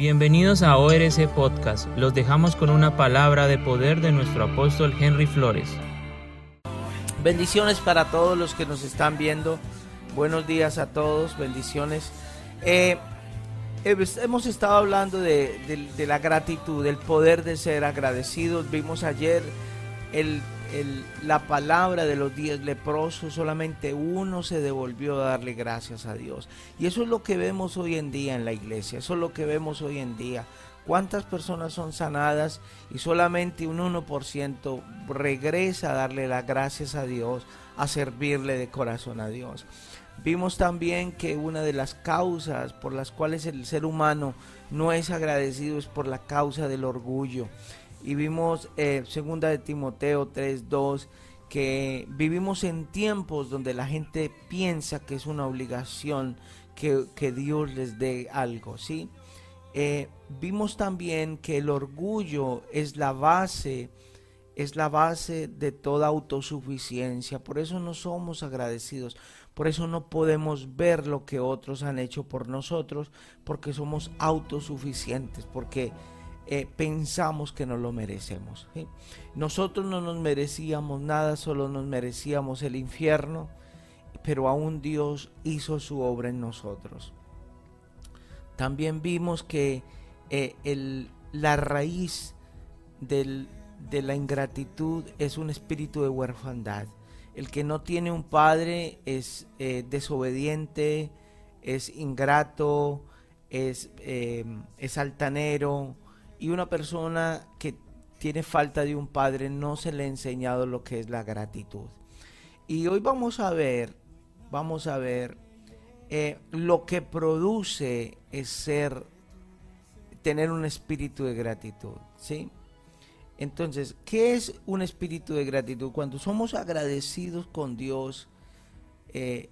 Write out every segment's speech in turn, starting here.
Bienvenidos a ORC Podcast. Los dejamos con una palabra de poder de nuestro apóstol Henry Flores. Bendiciones para todos los que nos están viendo. Buenos días a todos, bendiciones. Eh, hemos estado hablando de, de, la gratitud, del poder de ser agradecidos. Vimos ayer el la palabra de los días leprosos, solamente uno se devolvió a darle gracias a Dios. Y eso es lo que vemos hoy en día en la iglesia, eso es lo que vemos hoy en día. ¿Cuántas personas son sanadas y solamente un 1% regresa a darle las gracias a Dios, a servirle de corazón a Dios? Vimos también que una de las causas por las cuales el ser humano no es agradecido es por la causa del orgullo y vimos eh, segunda de Timoteo 3.2 que vivimos en tiempos donde la gente piensa que es una obligación que, Dios les dé algo, ¿sí? Eh, vimos también que el orgullo es la base, es la base de toda autosuficiencia, por eso no somos agradecidos, por eso no podemos ver lo que otros han hecho por nosotros, porque somos autosuficientes, porque eh, pensamos que no lo merecemos. Nosotros no nos merecíamos nada, solo nos merecíamos el infierno, pero aún Dios hizo su obra en nosotros. También vimos que eh, la raíz de la ingratitud es un espíritu de huerfandad. El que no tiene un padre es eh, desobediente, es ingrato, es, es altanero, y una persona que tiene falta de un padre no se le ha enseñado lo que es la gratitud. Y hoy vamos a ver, vamos a ver eh, lo que produce es ser, tener un espíritu de gratitud, ¿sí? Entonces, ¿qué es un espíritu de gratitud? Cuando somos agradecidos con Dios, eh,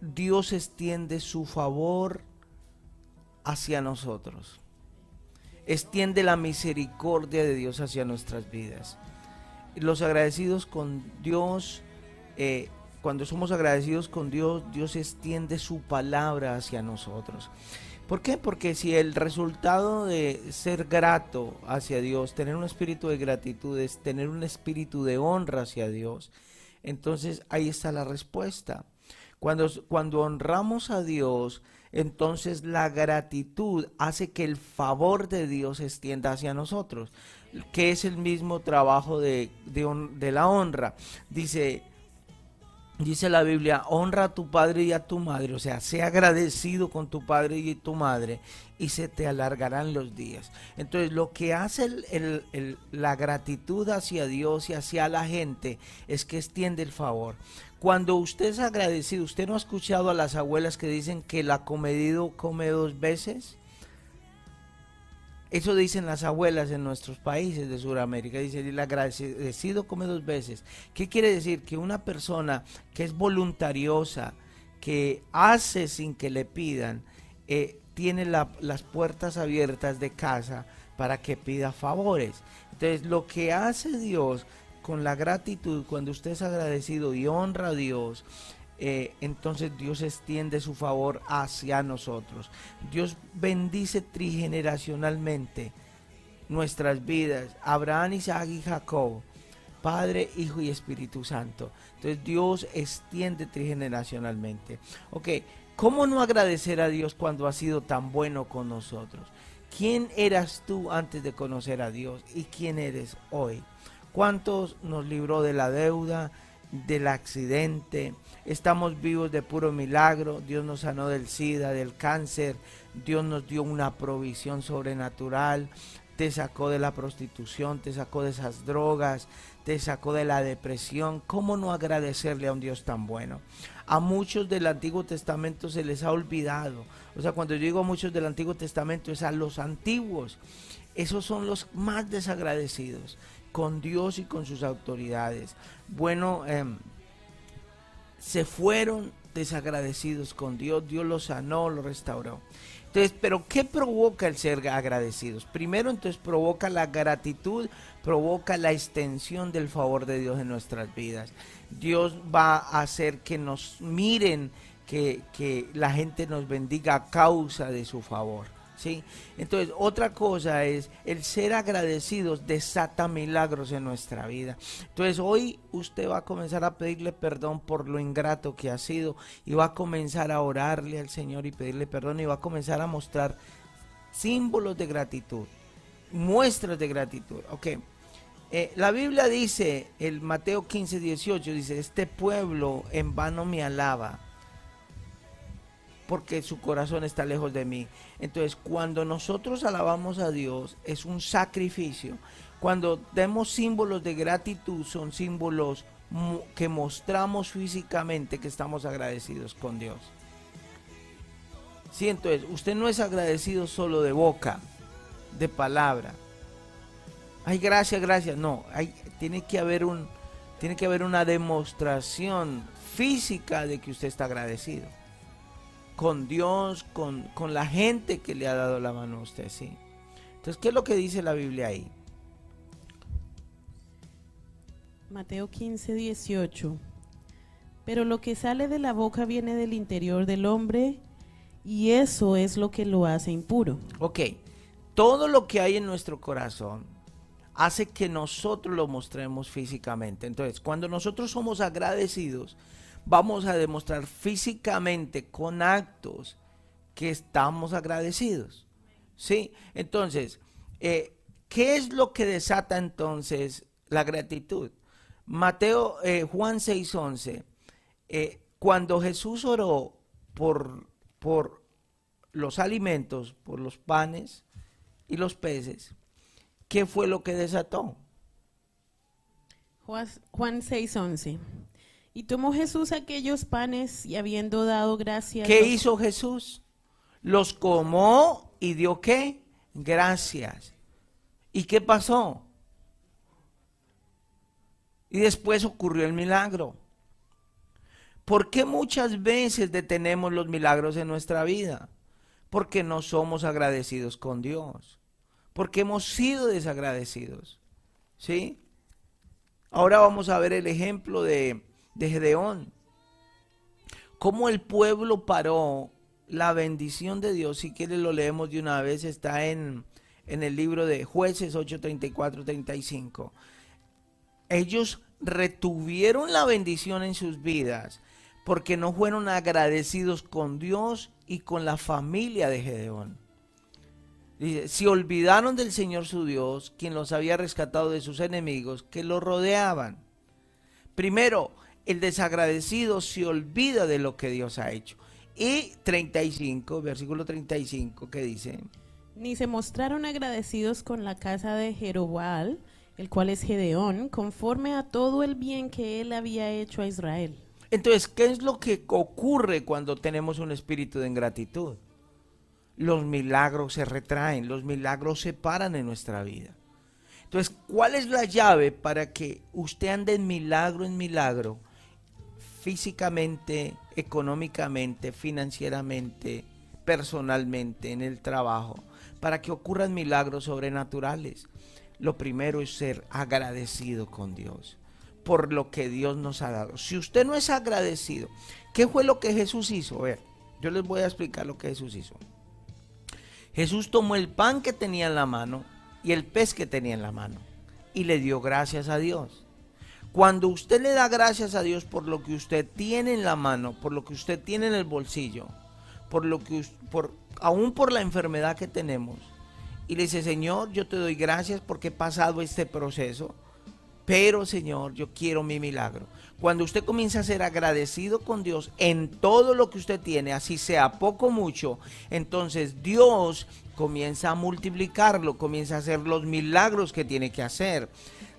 Dios extiende su favor hacia nosotros extiende la misericordia de Dios hacia nuestras vidas. Los agradecidos con Dios, eh, cuando somos agradecidos con Dios, Dios extiende su palabra hacia nosotros. ¿Por qué? Porque si el resultado de ser grato hacia Dios, tener un espíritu de gratitud, es tener un espíritu de honra hacia Dios, entonces ahí está la respuesta. Cuando, cuando honramos a Dios, entonces la gratitud hace que el favor de Dios se extienda hacia nosotros, que es el mismo trabajo de, de, la honra. Dice, dice la Biblia, honra a tu padre y a tu madre, o sea, sea agradecido con tu padre y tu madre y se te alargarán los días. Entonces, lo que hace la gratitud hacia Dios y hacia la gente es que extiende el favor. Cuando usted es agradecido, ¿usted no ha escuchado a las abuelas que dicen que el acomedido come dos veces? Eso dicen las abuelas en nuestros países de Sudamérica. Dicen, el agradecido come dos veces. ¿Qué quiere decir? Que una persona que es voluntariosa, que hace sin que le pidan, eh, tiene las puertas abiertas de casa para que pida favores. Entonces, lo que hace Dios con la gratitud, cuando usted es agradecido y honra a Dios, eh, entonces Dios extiende su favor hacia nosotros. Dios bendice trigeneracionalmente nuestras vidas. Abraham, Isaac y Jacob. Padre, Hijo y Espíritu Santo. Entonces Dios extiende trigeneracionalmente. Ok, ¿cómo no agradecer a Dios cuando ha sido tan bueno con nosotros? ¿Quién eras tú antes de conocer a Dios y quién eres hoy? ¿Cuántos nos libró de la deuda, del accidente? Estamos vivos de puro milagro. Dios nos sanó del SIDA, del cáncer. Dios nos dio una provisión sobrenatural. Te sacó de la prostitución, te sacó de esas drogas, te sacó de la depresión. ¿Cómo no agradecerle a un Dios tan bueno? A muchos del Antiguo Testamento se les ha olvidado. O sea, cuando yo digo a muchos del Antiguo Testamento es a los antiguos. Esos son los más desagradecidos con Dios y con sus autoridades. Bueno, em, se fueron desagradecidos con Dios, Dios los sanó, los restauró. Entonces, pero ¿qué provoca el ser agradecidos? Primero, entonces provoca la gratitud, provoca la extensión del favor de Dios en nuestras vidas. Dios va a hacer que nos miren, que, que la gente nos bendiga a causa de su favor. ¿Sí? Entonces, otra cosa es el ser agradecidos desata milagros en nuestra vida. Entonces, hoy usted va a comenzar a pedirle perdón por lo ingrato que ha sido y va a comenzar a orarle al Señor y pedirle perdón y va a comenzar a mostrar símbolos de gratitud, muestras de gratitud, ¿ok? Eh, la Biblia dice, el Mateo 15, 18, dice, este pueblo en vano me alaba porque su corazón está lejos de mí. Entonces, cuando nosotros alabamos a Dios, es un sacrificio. Cuando demos símbolos de gratitud, son símbolos que mostramos físicamente que estamos agradecidos con Dios. Sí, entonces, usted no es agradecido solo de boca, de palabra. Ay, gracias, gracias. No, hay, tiene que haber un, tiene que haber una demostración física de que usted está agradecido con Dios, con, con, la gente que le ha dado la mano a usted, sí. Entonces, ¿qué es lo que dice la Biblia ahí? Mateo 15, 18. Pero lo que sale de la boca viene del interior del hombre y eso es lo que lo hace impuro. Ok, todo lo que hay en nuestro corazón hace que nosotros lo mostremos físicamente. Entonces, cuando nosotros somos agradecidos, vamos a demostrar físicamente con actos que estamos agradecidos. ¿Sí? Entonces, eh, ¿qué es lo que desata entonces la gratitud? Mateo, eh, Juan 6:11, eh, cuando Jesús oró por, por los alimentos, por los panes y los peces, ¿qué fue lo que desató? Juan 6:11. Y tomó Jesús aquellos panes y habiendo dado gracias. ¿Qué hizo Jesús? Los comó y dio qué? Gracias. ¿Y qué pasó? Y después ocurrió el milagro. ¿Por qué muchas veces detenemos los milagros en nuestra vida? Porque no somos agradecidos con Dios. Porque hemos sido desagradecidos. ¿Sí? Ahora vamos a ver el ejemplo de de Gedeón. Cómo el pueblo paró la bendición de Dios. Si quiere lo leemos de una vez. Está en, en el libro de jueces 8:34-35. Ellos retuvieron la bendición en sus vidas porque no fueron agradecidos con Dios y con la familia de Gedeón. Dice, si olvidaron del Señor su Dios, quien los había rescatado de sus enemigos que los rodeaban. Primero, el desagradecido se olvida de lo que Dios ha hecho. Y 35, versículo 35, que dice? Ni se mostraron agradecidos con la casa de Jeroboam, el cual es Gedeón, conforme a todo el bien que él había hecho a Israel. Entonces, ¿qué es lo que ocurre cuando tenemos un espíritu de ingratitud? Los milagros se retraen, los milagros se paran en nuestra vida. Entonces, ¿cuál es la llave para que usted ande en milagro en milagro físicamente, económicamente, financieramente, personalmente, en el trabajo, para que ocurran milagros sobrenaturales. Lo primero es ser agradecido con Dios por lo que Dios nos ha dado. Si usted no es agradecido, ¿qué fue lo que Jesús hizo? A ver, yo les voy a explicar lo que Jesús hizo. Jesús tomó el pan que tenía en la mano y el pez que tenía en la mano y le dio gracias a Dios. Cuando usted le da gracias a Dios por lo que usted tiene en la mano, por lo que usted tiene en el bolsillo, por lo que por aún por la enfermedad que tenemos, y le dice, "Señor, yo te doy gracias porque he pasado este proceso, pero Señor, yo quiero mi milagro." Cuando usted comienza a ser agradecido con Dios en todo lo que usted tiene, así sea poco o mucho, entonces Dios comienza a multiplicarlo, comienza a hacer los milagros que tiene que hacer.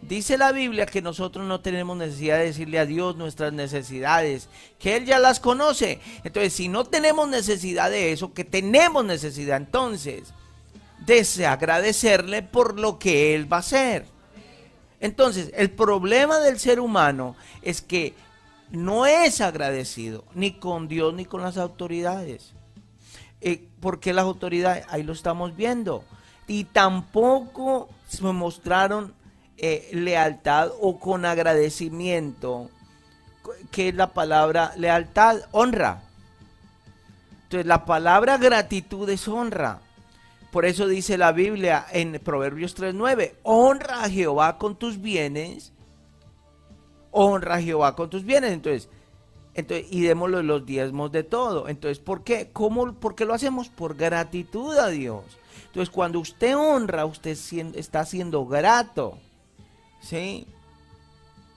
Dice la Biblia que nosotros no tenemos necesidad de decirle a Dios nuestras necesidades, que Él ya las conoce. Entonces, si no tenemos necesidad de eso, que tenemos necesidad entonces de agradecerle por lo que Él va a hacer. Entonces, el problema del ser humano es que no es agradecido ni con Dios ni con las autoridades. Eh, ¿Por qué las autoridades? Ahí lo estamos viendo. Y tampoco se mostraron eh, lealtad o con agradecimiento, que es la palabra lealtad, honra. Entonces la palabra gratitud es honra. Por eso dice la Biblia en Proverbios 3.9, honra a Jehová con tus bienes, honra a Jehová con tus bienes. Entonces, entonces y démosle los diezmos de todo. Entonces, ¿por qué? ¿Cómo, ¿Por qué lo hacemos? Por gratitud a Dios. Entonces, cuando usted honra, usted está siendo grato. ¿Sí?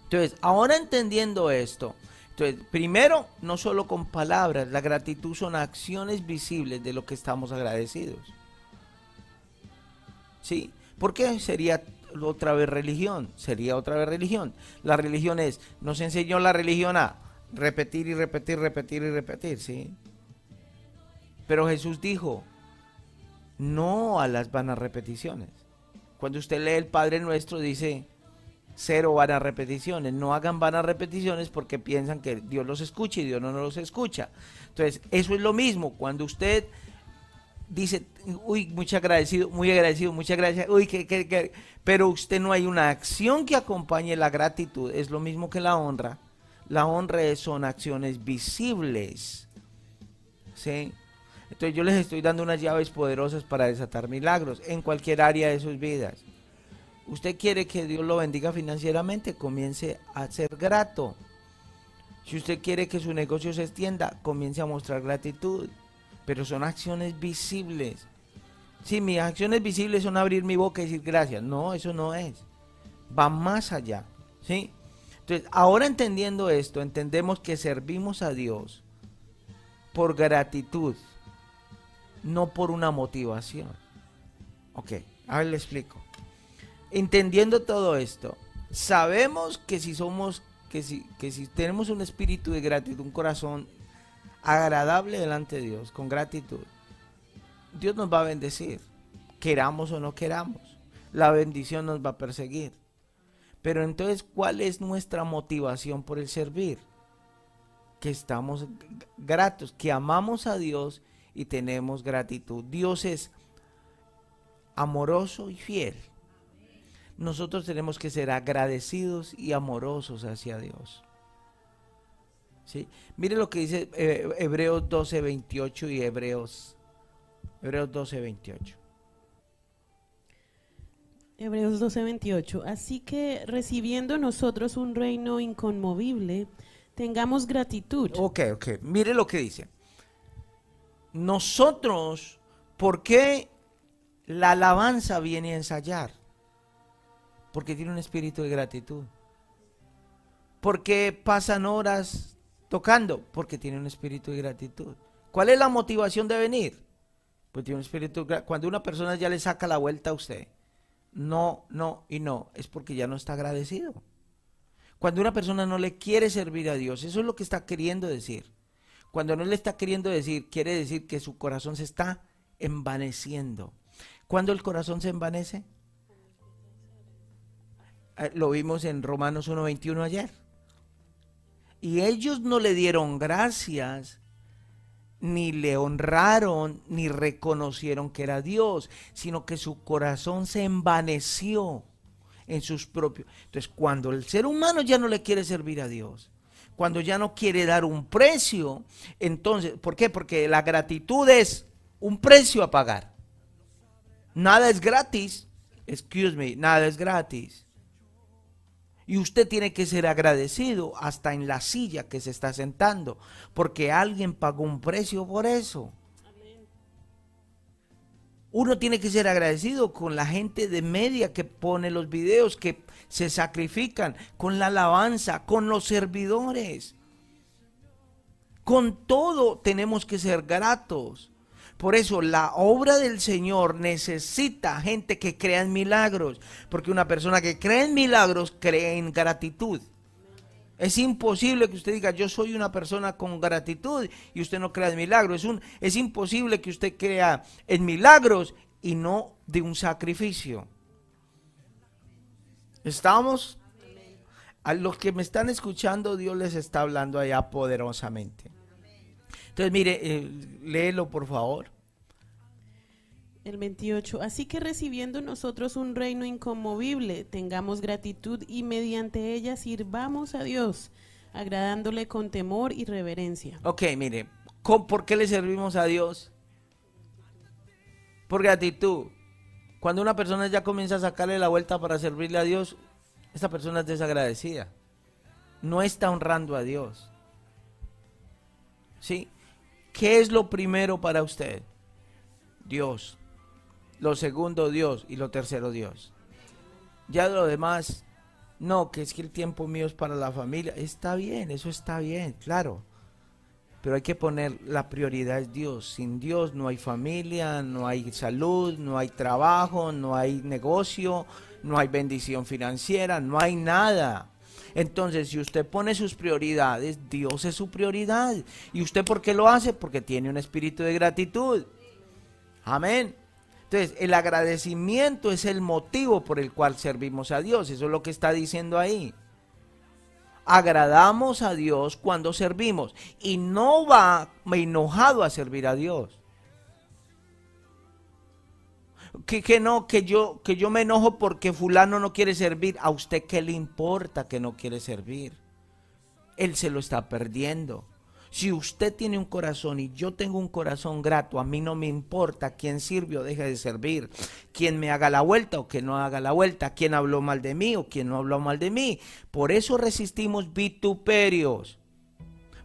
Entonces, ahora entendiendo esto, entonces, primero, no solo con palabras, la gratitud son acciones visibles de lo que estamos agradecidos. ¿Sí? ¿Por qué sería otra vez religión? Sería otra vez religión. La religión es, nos enseñó la religión a repetir y repetir, repetir y repetir, ¿sí? Pero Jesús dijo, no a las vanas repeticiones. Cuando usted lee el Padre Nuestro, dice, cero vanas repeticiones. No hagan vanas repeticiones porque piensan que Dios los escucha y Dios no los escucha. Entonces, eso es lo mismo. Cuando usted dice, uy, muy agradecido, muy agradecido, muchas gracias, uy, que, que, pero usted no hay una acción que acompañe la gratitud. Es lo mismo que la honra. La honra son acciones visibles. ¿Sí? Entonces yo les estoy dando unas llaves poderosas para desatar milagros en cualquier área de sus vidas. Usted quiere que Dios lo bendiga financieramente, comience a ser grato. Si usted quiere que su negocio se extienda, comience a mostrar gratitud. Pero son acciones visibles. Si mis acciones visibles son abrir mi boca y decir gracias. No, eso no es. Va más allá. ¿Sí? Entonces, ahora entendiendo esto, entendemos que servimos a Dios por gratitud, no por una motivación. Ok, a ver le explico entendiendo todo esto, sabemos que si somos, que si, que si tenemos un espíritu de gratitud, un corazón agradable delante de Dios, con gratitud, Dios nos va a bendecir, queramos o no queramos. La bendición nos va a perseguir. Pero entonces, ¿cuál es nuestra motivación por el servir? Que estamos gratos, que amamos a Dios y tenemos gratitud. Dios es amoroso y fiel nosotros tenemos que ser agradecidos y amorosos hacia Dios. ¿Sí? Mire lo que dice eh, Hebreos 12, 28 y Hebreos, Hebreos 12, 28. Hebreos 12, 28. Así que recibiendo nosotros un reino inconmovible, tengamos gratitud. Ok, ok. Mire lo que dice. Nosotros, ¿por qué la alabanza viene a ensayar? Porque tiene un espíritu de gratitud. Porque pasan horas tocando, porque tiene un espíritu de gratitud. ¿Cuál es la motivación de venir? Pues tiene un espíritu. Cuando una persona ya le saca la vuelta a usted, no, no y no, es porque ya no está agradecido. Cuando una persona no le quiere servir a Dios, eso es lo que está queriendo decir. Cuando no le está queriendo decir, quiere decir que su corazón se está envaneciendo. ¿Cuándo el corazón se envanece? Eh, lo vimos en Romanos 1.21 ayer. Y ellos no le dieron gracias, ni le honraron, ni reconocieron que era Dios, sino que su corazón se envaneció en sus propios. Entonces, cuando el ser humano ya no le quiere servir a Dios, cuando ya no quiere dar un precio, entonces, ¿por qué? Porque la gratitud es un precio a pagar. Nada es gratis. Excuse me, nada es gratis. Y usted tiene que ser agradecido hasta en la silla que se está sentando, porque alguien pagó un precio por eso. Uno tiene que ser agradecido con la gente de media que pone los videos, que se sacrifican, con la alabanza, con los servidores. Con todo tenemos que ser gratos. Por eso la obra del Señor necesita gente que crea en milagros, porque una persona que cree en milagros cree en gratitud. Es imposible que usted diga, yo soy una persona con gratitud y usted no crea en milagros. Es, un, es imposible que usted crea en milagros y no de un sacrificio. ¿Estamos? A los que me están escuchando, Dios les está hablando allá poderosamente. Entonces, mire, eh, léelo por favor. El 28. Así que recibiendo nosotros un reino inconmovible, tengamos gratitud y mediante ella sirvamos a Dios, agradándole con temor y reverencia. Ok, mire, ¿por qué le servimos a Dios? Por gratitud. Cuando una persona ya comienza a sacarle la vuelta para servirle a Dios, esta persona es desagradecida. No está honrando a Dios. ¿Sí? ¿Qué es lo primero para usted? Dios. Lo segundo, Dios. Y lo tercero, Dios. Ya lo demás, no, que es que el tiempo mío es para la familia. Está bien, eso está bien, claro. Pero hay que poner la prioridad es Dios. Sin Dios no hay familia, no hay salud, no hay trabajo, no hay negocio, no hay bendición financiera, no hay nada. Entonces, si usted pone sus prioridades, Dios es su prioridad. ¿Y usted por qué lo hace? Porque tiene un espíritu de gratitud. Amén. Entonces, el agradecimiento es el motivo por el cual servimos a Dios. Eso es lo que está diciendo ahí agradamos a Dios cuando servimos y no va enojado a servir a Dios. Que, que, no, que yo, que yo me enojo porque fulano no quiere servir. ¿A usted qué le importa que no quiere servir? Él se lo está perdiendo. Si usted tiene un corazón y yo tengo un corazón grato, a mí no me importa quién sirve o deje de servir, quién me haga la vuelta o que no haga la vuelta, quién habló mal de mí o quién no habló mal de mí. Por eso resistimos vituperios,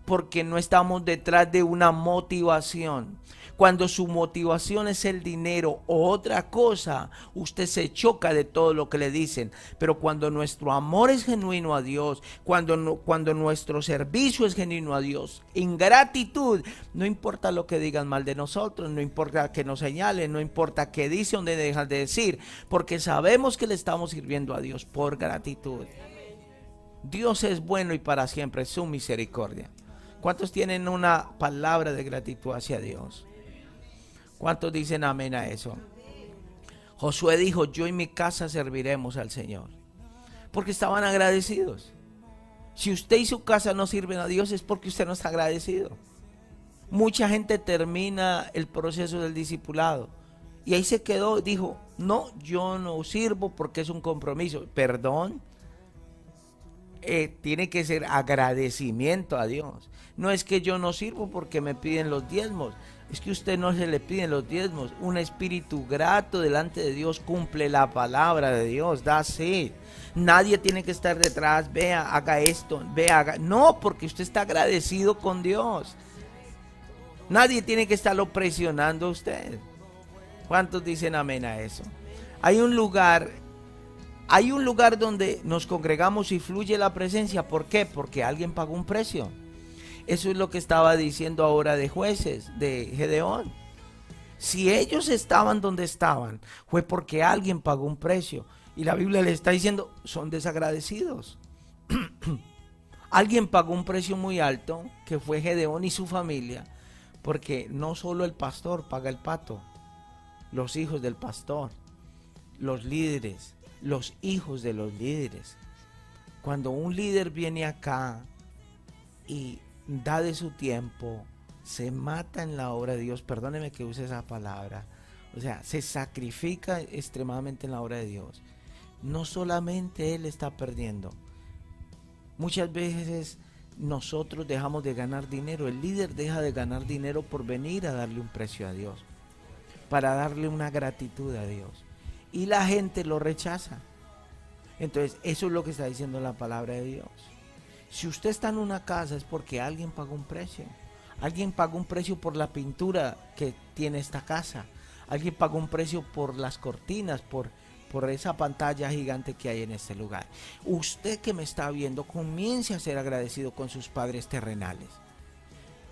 porque no estamos detrás de una motivación. Cuando su motivación es el dinero o otra cosa, usted se choca de todo lo que le dicen. Pero cuando nuestro amor es genuino a Dios, cuando, nuestro servicio es genuino a Dios, ingratitud, no importa lo que digan mal de nosotros, no importa que nos señalen, no importa qué dicen o dejan de decir, porque sabemos que le estamos sirviendo a Dios por gratitud. Dios es bueno y para siempre su misericordia. ¿Cuántos tienen una palabra de gratitud hacia Dios? ¿Cuántos dicen amén a eso? Josué dijo, yo y mi casa serviremos al Señor. Porque estaban agradecidos. Si usted y su casa no sirven a Dios es porque usted no está agradecido. Mucha gente termina el proceso del discipulado. Y ahí se quedó, dijo, no, yo no sirvo porque es un compromiso. Perdón. Eh, tiene que ser agradecimiento a Dios. No es que yo no sirvo porque me piden los diezmos. Es que usted no se le piden los diezmos. Un espíritu grato delante de Dios cumple la palabra de Dios. Da sí. Nadie tiene que estar detrás. Vea, haga esto. Vea, haga. No, porque usted está agradecido con Dios. Nadie tiene que estarlo presionando a usted. ¿Cuántos dicen amén a eso? Hay un lugar, hay un lugar donde nos congregamos y fluye la presencia. ¿Por qué? Porque alguien pagó un precio. Eso es lo que estaba diciendo ahora de jueces, de Gedeón. Si ellos estaban donde estaban, fue porque alguien pagó un precio. Y la Biblia le está diciendo, son desagradecidos. alguien pagó un precio muy alto, que fue Gedeón y su familia, porque no solo el pastor paga el pato, los hijos del pastor, los líderes, los hijos de los líderes. Cuando un líder viene acá y da de su tiempo, se mata en la obra de Dios, perdóneme que use esa palabra, o sea, se sacrifica extremadamente en la obra de Dios. No solamente Él está perdiendo, muchas veces nosotros dejamos de ganar dinero, el líder deja de ganar dinero por venir a darle un precio a Dios, para darle una gratitud a Dios. Y la gente lo rechaza. Entonces, eso es lo que está diciendo la palabra de Dios. Si usted está en una casa es porque alguien pagó un precio. Alguien pagó un precio por la pintura que tiene esta casa. Alguien pagó un precio por las cortinas, por, por esa pantalla gigante que hay en este lugar. Usted que me está viendo, comience a ser agradecido con sus padres terrenales.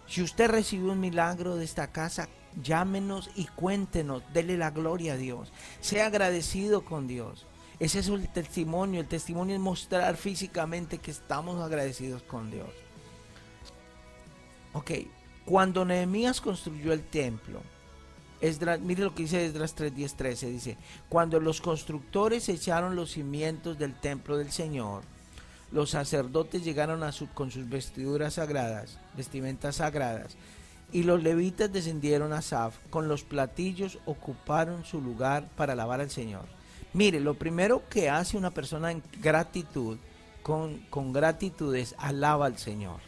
Si usted recibió un milagro de esta casa, llámenos y cuéntenos, dele la gloria a Dios. Sea agradecido con Dios. Ese es el testimonio. El testimonio es mostrar físicamente que estamos agradecidos con Dios. Ok, cuando Nehemías construyó el templo, mire lo que dice Esdras 3, 10, 13, dice, cuando los constructores echaron los cimientos del templo del Señor, los sacerdotes llegaron a su, con sus vestiduras sagradas, vestimentas sagradas, y los levitas descendieron a Saf, con los platillos ocuparon su lugar para alabar al Señor. Mire, lo primero que hace una persona en gratitud, con, con gratitud, es alaba al Señor.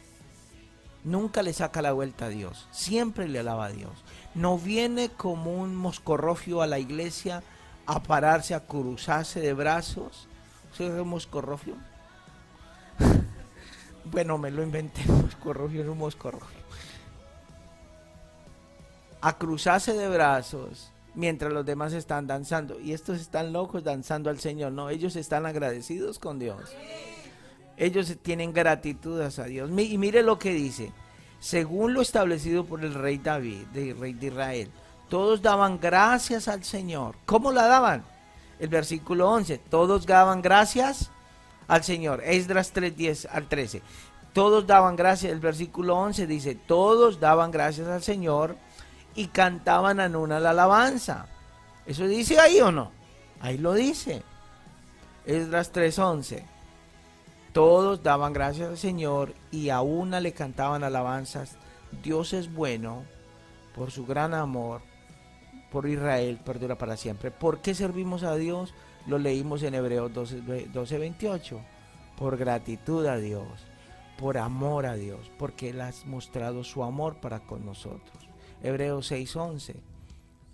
Nunca le saca la vuelta a Dios, siempre le alaba a Dios. No viene como un moscorrofio a la iglesia a pararse, a cruzarse de brazos. ¿Usted es un moscorrofio? bueno, me lo inventé, moscorrofio es un moscorrofio. A cruzarse de brazos mientras los demás están danzando. Y estos están locos danzando al Señor. No, ellos están agradecidos con Dios. Ellos tienen gratitud a Dios. Y mire lo que dice. Según lo establecido por el rey David, el rey de Israel, todos daban gracias al Señor. ¿Cómo la daban? El versículo 11. Todos daban gracias al Señor. Esdras 3, al 13. Todos daban gracias. El versículo 11 dice, todos daban gracias al Señor y cantaban a una la alabanza. ¿Eso dice ahí o no? Ahí lo dice. Esdras 3:11. Todos daban gracias al Señor y a una le cantaban alabanzas. Dios es bueno por su gran amor por Israel, perdura para siempre. ¿Por qué servimos a Dios? Lo leímos en Hebreos 12, 28. Por gratitud a Dios, por amor a Dios, porque Él ha mostrado su amor para con nosotros. Hebreos 6.11.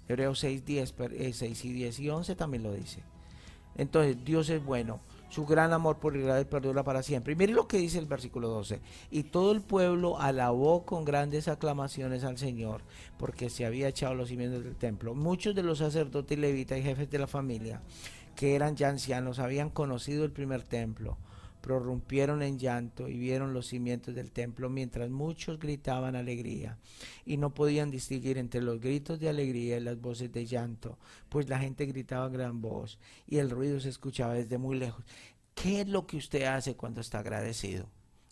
Hebreos 6, 10, 6 y 10 y 11 también lo dice. Entonces, Dios es bueno. Su gran amor por Israel perdura para siempre. Y mire lo que dice el versículo 12. Y todo el pueblo alabó con grandes aclamaciones al Señor, porque se había echado los cimientos del templo. Muchos de los sacerdotes levitas y jefes de la familia, que eran ya ancianos, habían conocido el primer templo prorrumpieron en llanto y vieron los cimientos del templo mientras muchos gritaban alegría y no podían distinguir entre los gritos de alegría y las voces de llanto, pues la gente gritaba a gran voz y el ruido se escuchaba desde muy lejos. ¿Qué es lo que usted hace cuando está agradecido?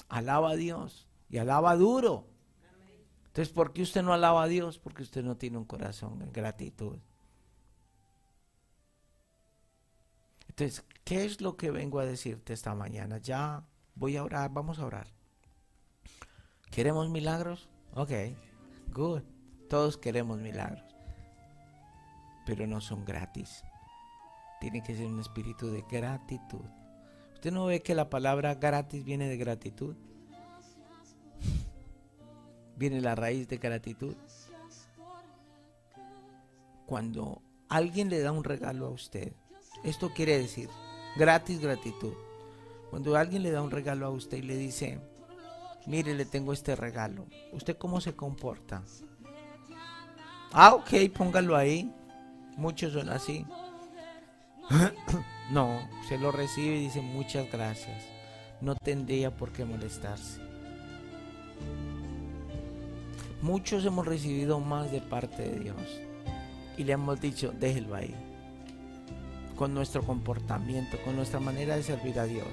Alaba a Dios y alaba duro. Entonces, ¿por qué usted no alaba a Dios? Porque usted no tiene un corazón de gratitud. Entonces, ¿qué es lo que vengo a decirte esta mañana? Ya voy a orar, vamos a orar. ¿Queremos milagros? Ok, good. Todos queremos milagros. Pero no son gratis. Tiene que ser un espíritu de gratitud. ¿Usted no ve que la palabra gratis viene de gratitud? viene la raíz de gratitud. Cuando alguien le da un regalo a usted, esto quiere decir gratis gratitud. Cuando alguien le da un regalo a usted y le dice, mire, le tengo este regalo, ¿usted cómo se comporta? Ah, ok, póngalo ahí. Muchos son así. no, se lo recibe y dice muchas gracias. No tendría por qué molestarse. Muchos hemos recibido más de parte de Dios y le hemos dicho, déjelo ahí con nuestro comportamiento, con nuestra manera de servir a Dios.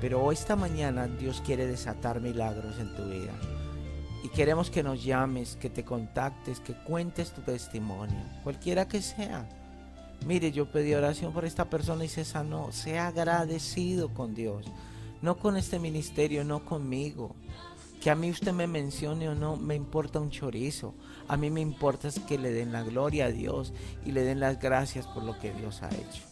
Pero esta mañana Dios quiere desatar milagros en tu vida. Y queremos que nos llames, que te contactes, que cuentes tu testimonio, cualquiera que sea. Mire, yo pedí oración por esta persona y se sanó. Sea agradecido con Dios. No con este ministerio, no conmigo. Que a mí usted me mencione o no, me importa un chorizo. A mí me importa es que le den la gloria a Dios y le den las gracias por lo que Dios ha hecho.